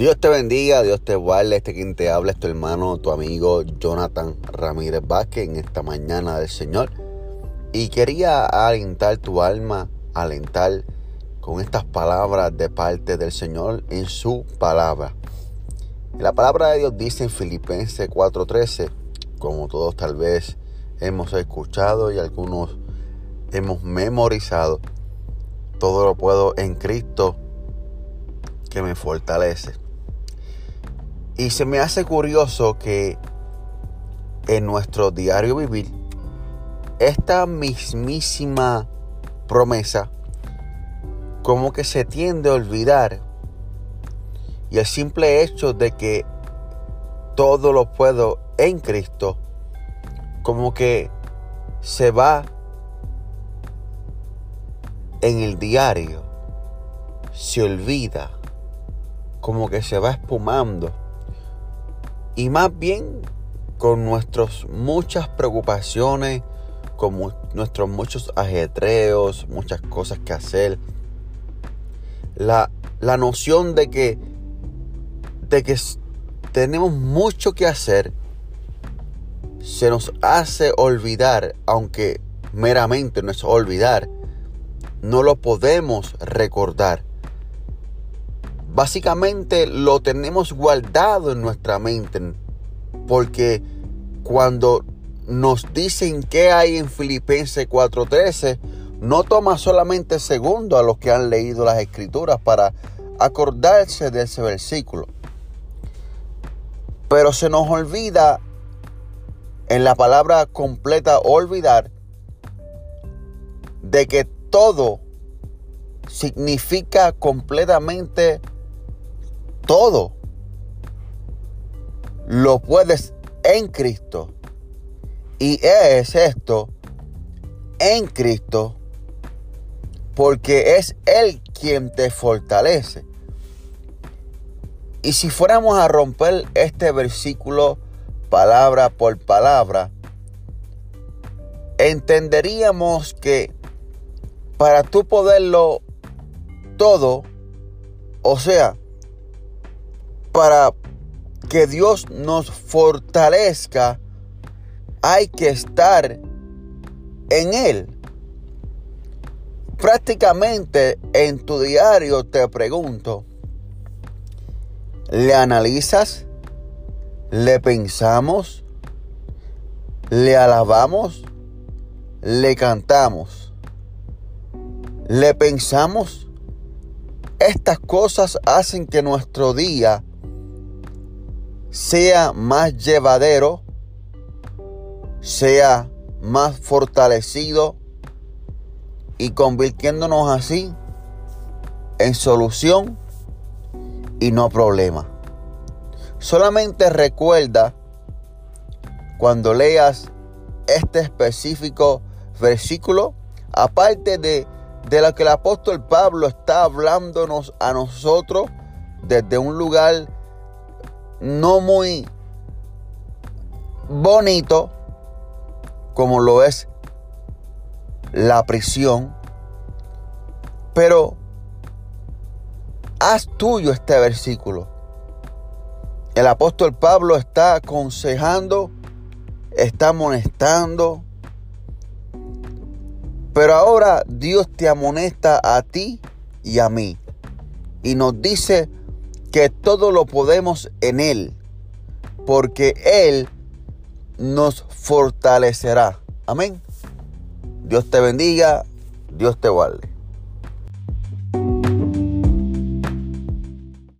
Dios te bendiga, Dios te guarde. Este quien te habla es tu hermano, tu amigo Jonathan Ramírez Vázquez en esta mañana del Señor. Y quería alentar tu alma, alentar con estas palabras de parte del Señor en su palabra. La palabra de Dios dice en Filipenses 4:13, como todos tal vez hemos escuchado y algunos hemos memorizado, todo lo puedo en Cristo que me fortalece. Y se me hace curioso que en nuestro diario vivir, esta mismísima promesa como que se tiende a olvidar. Y el simple hecho de que todo lo puedo en Cristo, como que se va en el diario, se olvida como que se va espumando. Y más bien con nuestras muchas preocupaciones, con nuestros muchos ajetreos, muchas cosas que hacer. La, la noción de que, de que tenemos mucho que hacer se nos hace olvidar, aunque meramente no es olvidar, no lo podemos recordar básicamente lo tenemos guardado en nuestra mente. Porque cuando nos dicen que hay en Filipenses 4:13, no toma solamente segundo a los que han leído las escrituras para acordarse de ese versículo. Pero se nos olvida en la palabra completa olvidar de que todo significa completamente todo lo puedes en Cristo. Y es esto en Cristo porque es Él quien te fortalece. Y si fuéramos a romper este versículo palabra por palabra, entenderíamos que para tú poderlo todo, o sea, para que Dios nos fortalezca, hay que estar en Él. Prácticamente en tu diario te pregunto, ¿le analizas? ¿Le pensamos? ¿Le alabamos? ¿Le cantamos? ¿Le pensamos? Estas cosas hacen que nuestro día sea más llevadero, sea más fortalecido y convirtiéndonos así en solución y no problema. Solamente recuerda cuando leas este específico versículo, aparte de de la que el apóstol Pablo está hablándonos a nosotros desde un lugar no muy bonito como lo es la prisión, pero haz tuyo este versículo. El apóstol Pablo está aconsejando, está amonestando, pero ahora Dios te amonesta a ti y a mí. Y nos dice que todo lo podemos en Él. Porque Él nos fortalecerá. Amén. Dios te bendiga. Dios te guarde.